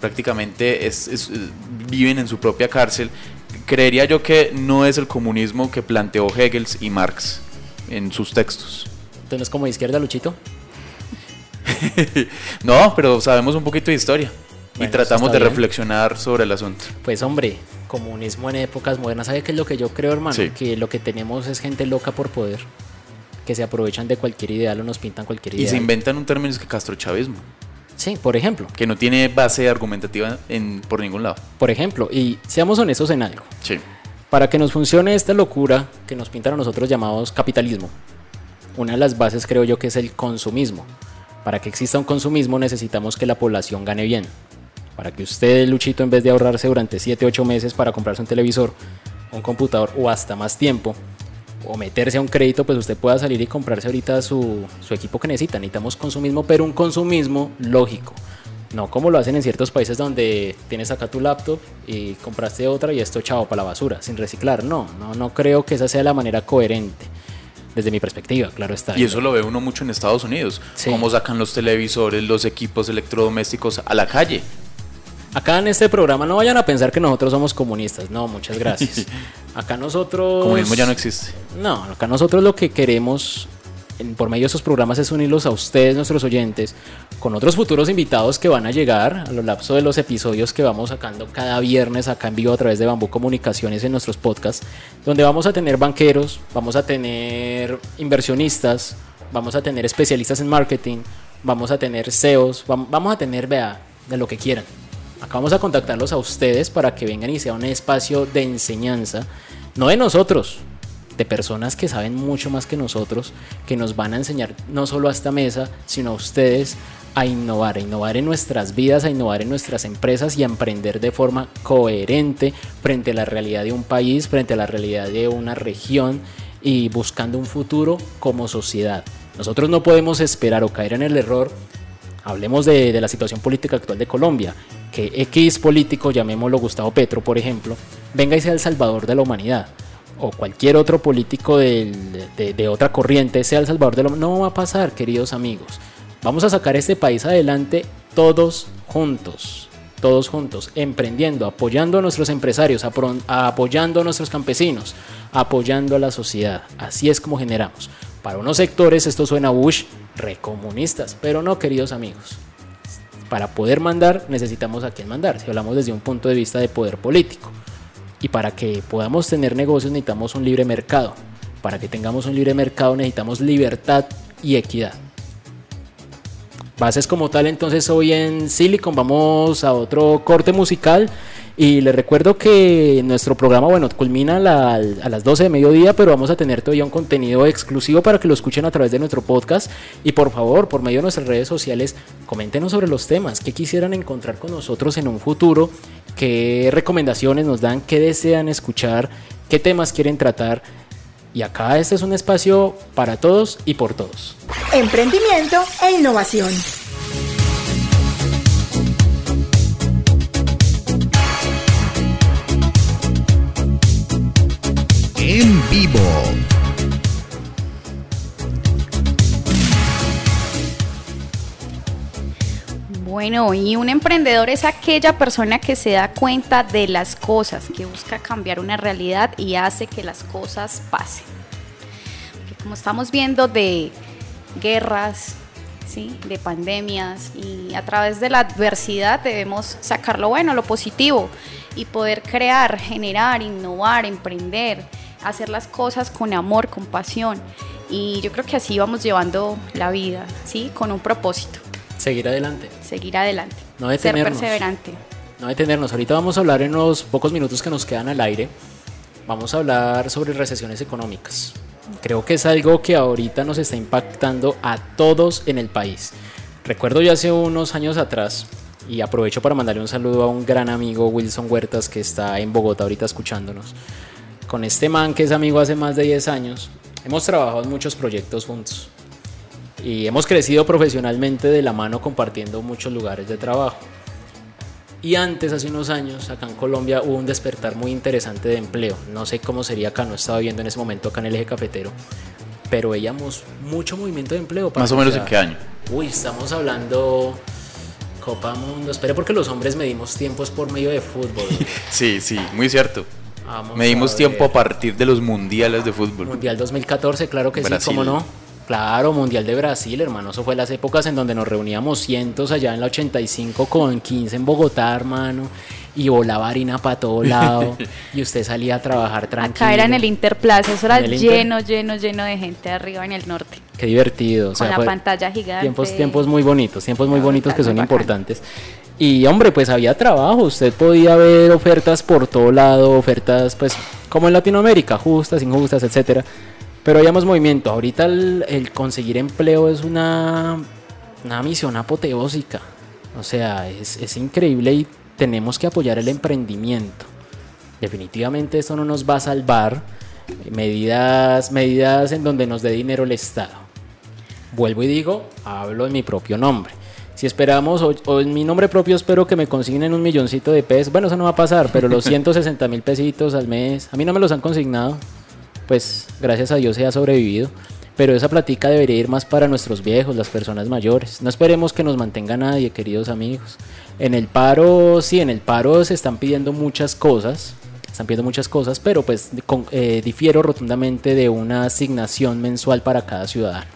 prácticamente es, viven en su propia cárcel. Creería yo que no es el comunismo que planteó Hegel y Marx en sus textos. ¿Entonces como izquierda, Luchito? no, pero sabemos un poquito de historia y tratamos de reflexionar sobre el asunto. Pues hombre, comunismo en épocas modernas. ¿Sabe qué es lo que yo creo, hermano? Que lo que tenemos es gente loca por poder, que se aprovechan de cualquier ideal o nos pintan cualquier ideal. Y se inventan un término que castrochavismo. Sí, por ejemplo. Que no tiene base argumentativa en, por ningún lado. Por ejemplo, y seamos honestos en algo. Sí. Para que nos funcione esta locura que nos pintan a nosotros llamados capitalismo, una de las bases creo yo que es el consumismo. Para que exista un consumismo necesitamos que la población gane bien para que usted, Luchito, en vez de ahorrarse durante 7, 8 meses para comprarse un televisor, un computador o hasta más tiempo, o meterse a un crédito, pues usted pueda salir y comprarse ahorita su, su equipo que necesita. Necesitamos consumismo, pero un consumismo lógico. No como lo hacen en ciertos países donde tienes acá tu laptop y compraste otra y esto chavo para la basura, sin reciclar. No, no, no creo que esa sea la manera coherente. Desde mi perspectiva, claro está. Y eso lo ve uno mucho en Estados Unidos. Cómo sacan los televisores, los equipos electrodomésticos a la calle. Acá en este programa no vayan a pensar que nosotros somos comunistas. No, muchas gracias. Acá nosotros. Comunismo ya no existe. No, acá nosotros lo que queremos por medio de estos programas es unirlos a ustedes, nuestros oyentes, con otros futuros invitados que van a llegar a lo lapso de los episodios que vamos sacando cada viernes acá en vivo a través de Bambú Comunicaciones en nuestros podcasts, donde vamos a tener banqueros, vamos a tener inversionistas, vamos a tener especialistas en marketing, vamos a tener CEOs, vamos a tener, vea, de lo que quieran. Acá vamos a contactarlos a ustedes para que vengan y sea un espacio de enseñanza, no de nosotros, de personas que saben mucho más que nosotros, que nos van a enseñar no solo a esta mesa, sino a ustedes a innovar, a innovar en nuestras vidas, a innovar en nuestras empresas y a emprender de forma coherente frente a la realidad de un país, frente a la realidad de una región y buscando un futuro como sociedad. Nosotros no podemos esperar o caer en el error hablemos de, la situación política actual de Colombia que X político, llamémoslo Gustavo Petro, por ejemplo, venga y sea el salvador de la humanidad, o cualquier otro político de, de, otra corriente sea el salvador de la humanidad, no va a pasar, queridos amigos. Vamos a sacar este país adelante todos juntos, todos juntos, emprendiendo, apoyando a nuestros empresarios, apoyando a nuestros campesinos, apoyando a la sociedad. Así es como generamos. Para unos sectores esto suena a Bush, recomunistas, pero no, queridos amigos. Para poder mandar necesitamos a quién mandar, si hablamos desde un punto de vista de poder político. Y para que podamos tener negocios necesitamos un libre mercado. Para que tengamos un libre mercado necesitamos libertad y equidad. Bases como tal, entonces hoy en Silicon vamos a otro corte musical y les recuerdo que nuestro programa, bueno, culmina a las 12 de mediodía, pero vamos a tener todavía un contenido exclusivo para que lo escuchen a través de nuestro podcast. Y por favor, por medio de nuestras redes sociales, coméntenos sobre los temas, qué quisieran encontrar con nosotros en un futuro, qué recomendaciones nos dan, qué desean escuchar, qué temas quieren tratar. Y acá este es un espacio para todos y por todos. Emprendimiento e innovación. En vivo. Bueno, y un emprendedor es aquella persona que se da cuenta de las cosas, que busca cambiar una realidad y hace que las cosas pasen. como estamos viendo de guerras, ¿sí? de pandemias y a través de la adversidad debemos sacar lo bueno, lo positivo y poder crear, generar, innovar, emprender hacer las cosas con amor, con pasión. Y yo creo que así vamos llevando la vida, ¿sí? Con un propósito. Seguir adelante. Seguir adelante. No detenernos. Ser perseverante. No detenernos. Ahorita vamos a hablar en los pocos minutos que nos quedan al aire. Vamos a hablar sobre recesiones económicas. Creo que es algo que ahorita nos está impactando a todos en el país. Recuerdo ya hace unos años atrás, y aprovecho para mandarle un saludo a un gran amigo Wilson Huertas que está en Bogotá ahorita escuchándonos con este man que es amigo hace más de 10 años, hemos trabajado en muchos proyectos juntos y hemos crecido profesionalmente de la mano compartiendo muchos lugares de trabajo. Y antes, hace unos años, acá en Colombia hubo un despertar muy interesante de empleo. No sé cómo sería acá, no estaba viendo en ese momento acá en el eje cafetero, pero veíamos mucho movimiento de empleo. Más o menos en qué año? Uy, estamos hablando Copa Mundo. Espere porque los hombres medimos tiempos por medio de fútbol. sí, sí, muy cierto. Medimos tiempo a partir de los mundiales de fútbol. Mundial 2014, claro que sí, cómo no. Claro, Mundial de Brasil, hermano. Eso fue las épocas en donde nos reuníamos cientos allá en la 85 con 15 en Bogotá, hermano. Y volaba harina para todo lado. y usted salía a trabajar tranquilo. Acá era en el Interplaza, eso era lleno, lleno, lleno de gente arriba en el norte. Qué divertido. Con la pantalla gigante. Tiempos, tiempos muy bonitos, tiempos muy bonitos que son importantes. Y hombre, pues había trabajo, usted podía ver ofertas por todo lado, ofertas pues como en Latinoamérica, justas, injustas, etcétera. Pero habíamos movimiento. Ahorita el, conseguir empleo es una, una misión apoteósica. O sea, es, es increíble y tenemos que apoyar el emprendimiento. Definitivamente esto no nos va a salvar. Medidas, medidas en donde nos dé dinero el Estado. Vuelvo y digo, hablo en mi propio nombre si esperamos, o, en mi nombre propio espero que me consignen un milloncito de pesos, bueno, eso no va a pasar, pero los 160 mil pesitos al mes, a mí no me los han consignado, pues gracias a Dios se ha sobrevivido. Pero esa platica debería ir más para nuestros viejos, las personas mayores. No esperemos que nos mantenga nadie, queridos amigos. En el paro, sí, en el paro se están pidiendo muchas cosas, están pidiendo muchas cosas, pero pues eh, difiero rotundamente de una asignación mensual para cada ciudadano.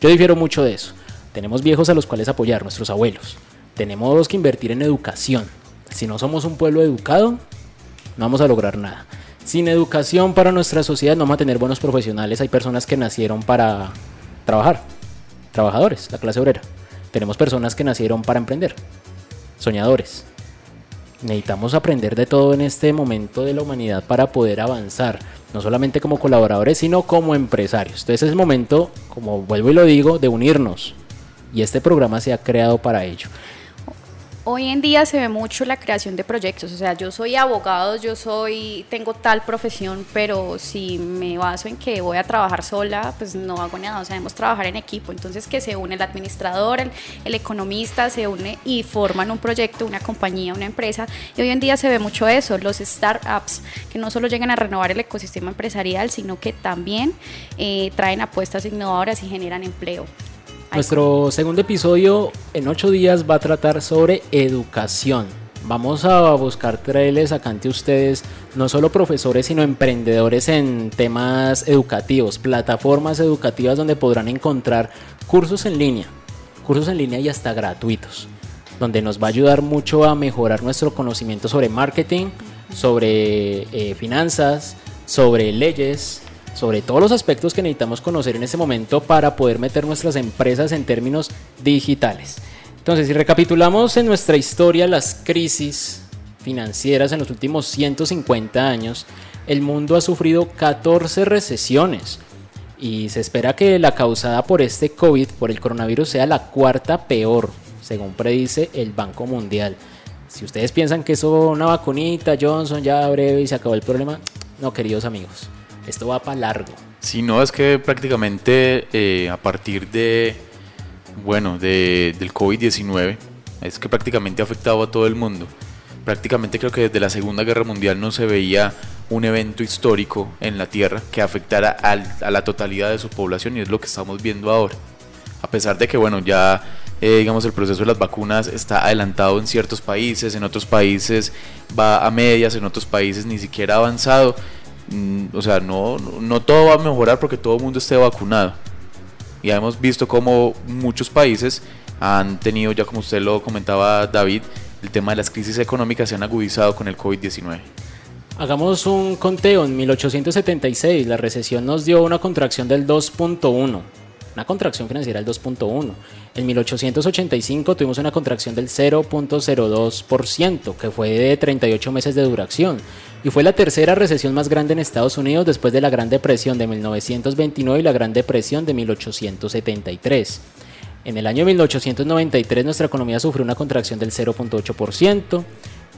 Yo difiero mucho de eso. Tenemos viejos a los cuales apoyar, nuestros abuelos. Tenemos que invertir en educación. Si no somos un pueblo educado, no vamos a lograr nada. Sin educación para nuestra sociedad no vamos a tener buenos profesionales. Hay personas que nacieron para trabajar. Trabajadores, la clase obrera. Tenemos personas que nacieron para emprender. Soñadores. Necesitamos aprender de todo en este momento de la humanidad para poder avanzar, no solamente como colaboradores, sino como empresarios. Entonces es el momento, como vuelvo y lo digo, de unirnos, y este programa se ha creado para ello. Hoy en día se ve mucho la creación de proyectos, o sea, yo soy abogado, yo soy, tengo tal profesión, pero si me baso en que voy a trabajar sola, pues no hago nada, o sea, debemos trabajar en equipo, entonces que se une el administrador, el, economista, se une y forman un proyecto, una compañía, una empresa, y hoy en día se ve mucho eso, los startups, que no solo llegan a renovar el ecosistema empresarial, sino que también eh, traen apuestas innovadoras y generan empleo. Nuestro segundo episodio en ocho días va a tratar sobre educación. Vamos a buscar traerles acá ante ustedes no solo profesores, sino emprendedores en temas educativos, plataformas educativas donde podrán encontrar cursos en línea, cursos en línea y hasta gratuitos, donde nos va a ayudar mucho a mejorar nuestro conocimiento sobre marketing, sobre eh, finanzas, sobre leyes, sobre todos los aspectos que necesitamos conocer en este momento para poder meter nuestras empresas en términos digitales. Entonces, si recapitulamos en nuestra historia las crisis financieras en los últimos 150 años, el mundo ha sufrido 14 recesiones y se espera que la causada por este COVID, por el coronavirus, sea la cuarta peor, según predice el Banco Mundial. Si ustedes piensan que eso una vacunita, Johnson, ya breve y se acabó el problema, no, queridos amigos, esto va para largo. Si no, es que prácticamente eh, a partir de, bueno, de, del COVID-19, es que prácticamente ha afectado a todo el mundo. Prácticamente creo que desde la Segunda Guerra Mundial no se veía un evento histórico en la Tierra que afectara a la totalidad de su población y es lo que estamos viendo ahora. A pesar de que, bueno, ya eh, digamos, el proceso de las vacunas está adelantado en ciertos países, en otros países va a medias, en otros países ni siquiera ha avanzado. Mm, o sea, no, no todo va a mejorar porque todo el mundo esté vacunado. Ya hemos visto cómo muchos países han tenido, ya como usted lo comentaba David, el tema de las crisis económicas se han agudizado con el COVID-19. Hagamos un conteo. En 1876 la recesión nos dio una contracción del 2.1 una contracción financiera del 2.1. En 1885 tuvimos una contracción del 0.02%, que fue de 38 meses de duración, y fue la tercera recesión más grande en Estados Unidos después de la Gran Depresión de 1929 y la Gran Depresión de 1873. En el año 1893 nuestra economía sufrió una contracción del 0.8%,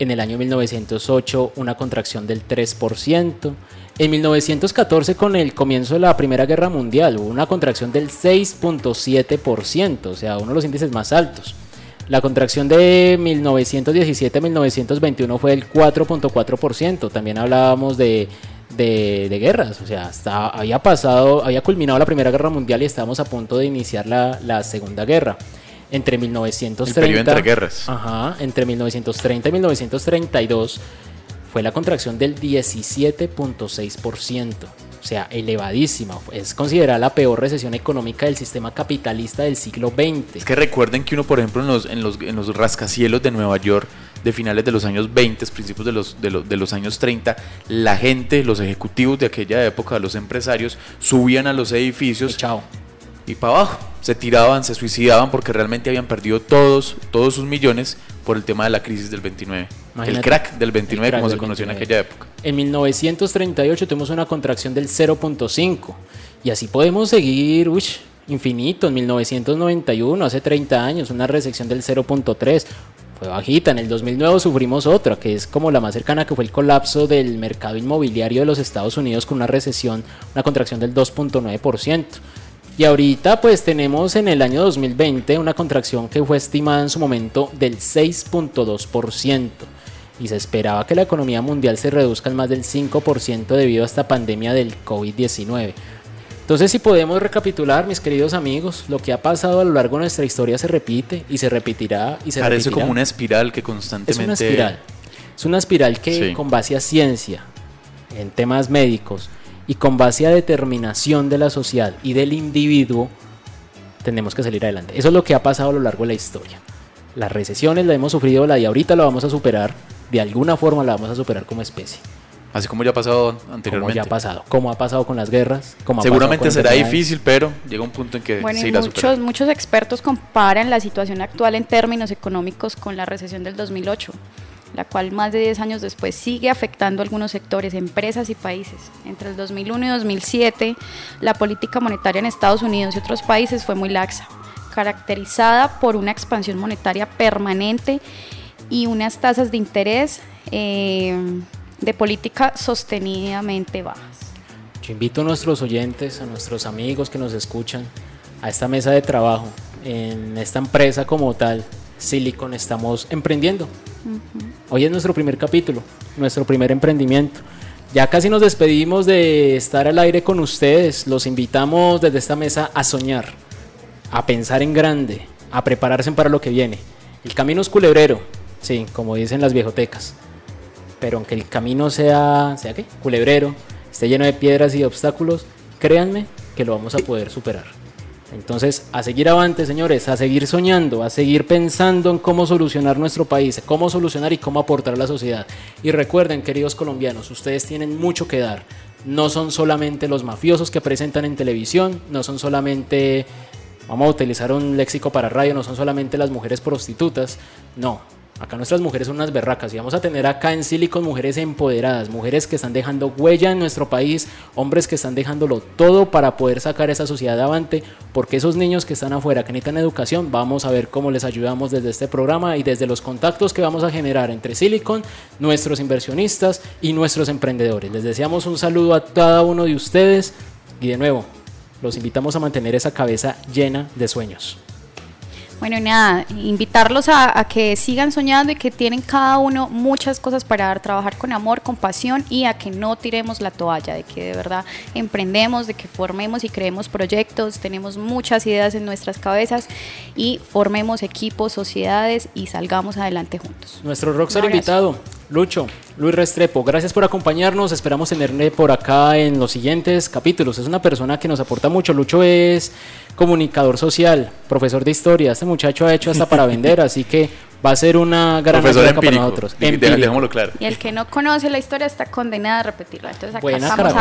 en el año 1908 una contracción del 3%, en 1914, con el comienzo de la Primera Guerra Mundial, hubo una contracción del 6.7%, o sea, uno de los índices más altos. La contracción de 1917 1921 fue del 4.4%. También hablábamos de, guerras, o sea, hasta había pasado, había culminado la Primera Guerra Mundial y estábamos a punto de iniciar la, la Segunda Guerra entre 1930 entre guerras. Ajá, entre 1930 y 1932 fue la contracción del 17.6%, o sea, elevadísima. Es considerada la peor recesión económica del sistema capitalista del siglo XX. Es que recuerden que uno, por ejemplo, en los, en los, en los rascacielos de Nueva York, de finales de los años 20, principios de los, de, los, de los años 30, la gente, los ejecutivos de aquella época, los empresarios, subían a los edificios. Chao. Y para abajo. Se tiraban, se suicidaban porque realmente habían perdido todos, todos sus millones por el tema de la crisis del 29 el crack del 29, como se conoció en aquella época. En 1938 tuvimos una contracción del 0.5 y así podemos seguir, uy, infinito. En 1991, hace 30 años, una recesión del 0.3 fue bajita. En el 2009 sufrimos otra, que es como la más cercana, que fue el colapso del mercado inmobiliario de los Estados Unidos con una recesión, una contracción del 2.9%. Y ahorita pues tenemos en el año 2020 una contracción que fue estimada en su momento del 6.2% y se esperaba que la economía mundial se reduzca en más del 5% debido a esta pandemia del COVID-19. Entonces, si podemos recapitular, mis queridos amigos, lo que ha pasado a lo largo de nuestra historia se repite y se repetirá y se Parece como una espiral que constantemente... Es una espiral. Es una espiral que con base a ciencia, en temas médicos y con base a determinación de la sociedad y del individuo, tenemos que salir adelante. Eso es lo que ha pasado a lo largo de la historia. Las recesiones la hemos sufrido, la de ahorita la vamos a superar de alguna forma la vamos a superar como especie. Así como ya ha pasado anteriormente. Como ya ha pasado, como ha pasado con las guerras. Como Seguramente será difícil, pero llega un punto en que bueno, se irá muchos, muchos expertos comparan la situación actual en términos económicos con la recesión del 2008, la cual más de 10 años después sigue afectando a algunos sectores, empresas y países. Entre el 2001 y 2007, la política monetaria en Estados Unidos y otros países fue muy laxa, caracterizada por una expansión monetaria permanente y unas tasas de interés eh, de política sostenidamente bajas. Yo invito a nuestros oyentes, a nuestros amigos que nos escuchan, a esta mesa de trabajo. En esta empresa como tal, Silicon, estamos emprendiendo. Hoy es nuestro primer capítulo, nuestro primer emprendimiento. Ya casi nos despedimos de estar al aire con ustedes. Los invitamos desde esta mesa a soñar a pensar en grande, a prepararse para lo que viene. El camino es culebrero, sí, como dicen las viejotecas. Pero aunque el camino sea, ¿sea qué? Culebrero, esté lleno de piedras y de obstáculos, créanme que lo vamos a poder superar. Entonces, a seguir avante, señores, a seguir soñando, a seguir pensando en cómo solucionar nuestro país, cómo solucionar y cómo aportar a la sociedad. Y recuerden, queridos colombianos, ustedes tienen mucho que dar. No son solamente los mafiosos que presentan en televisión, no son solamente, vamos a utilizar un léxico para radio, no son solamente las mujeres prostitutas, no, Acá nuestras mujeres son unas berracas y vamos a tener acá en Silicon mujeres empoderadas, mujeres que están dejando huella en nuestro país, hombres que están dejándolo todo para poder sacar esa sociedad adelante, porque esos niños que están afuera, que necesitan educación, vamos a ver cómo les ayudamos desde este programa y desde los contactos que vamos a generar entre Silicon, nuestros inversionistas y nuestros emprendedores. Les deseamos un saludo a cada uno de ustedes y de nuevo, los invitamos a mantener esa cabeza llena de sueños. Bueno, nada, invitarlos a, que sigan soñando y que tienen cada uno muchas cosas para dar, trabajar con amor, con pasión y a que no tiremos la toalla, de que de verdad emprendemos, de que formemos y creemos proyectos, tenemos muchas ideas en nuestras cabezas y formemos equipos, sociedades y salgamos adelante juntos. Nuestro rockstar invitado, Lucho, Luis Restrepo, gracias por acompañarnos. Esperamos tenerle por acá en los siguientes capítulos. Es una persona que nos aporta mucho. Lucho es comunicador social, profesor de historia. Este muchacho ha hecho hasta para vender, así que va a ser una gran ayuda para nosotros. Dejémoslo claro. Y el que no conoce la historia está condenado a repetirla. Entonces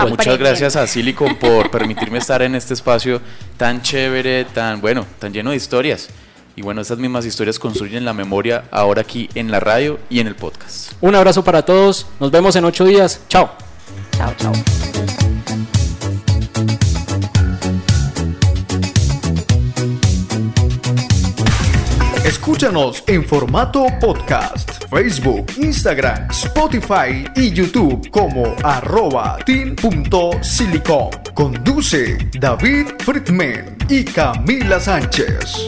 Muchas gracias a Silicon por permitirme estar en este espacio tan chévere, tan bueno, tan lleno de historias. Y bueno, estas mismas historias construyen la memoria ahora aquí en la radio y en el podcast. Un abrazo para todos. Nos vemos en ocho días. Chao. Chao, chao. Escúchanos en formato podcast, Facebook, Instagram, Spotify y YouTube como arroba team.silicon. Conduce David Friedman y Camila Sánchez.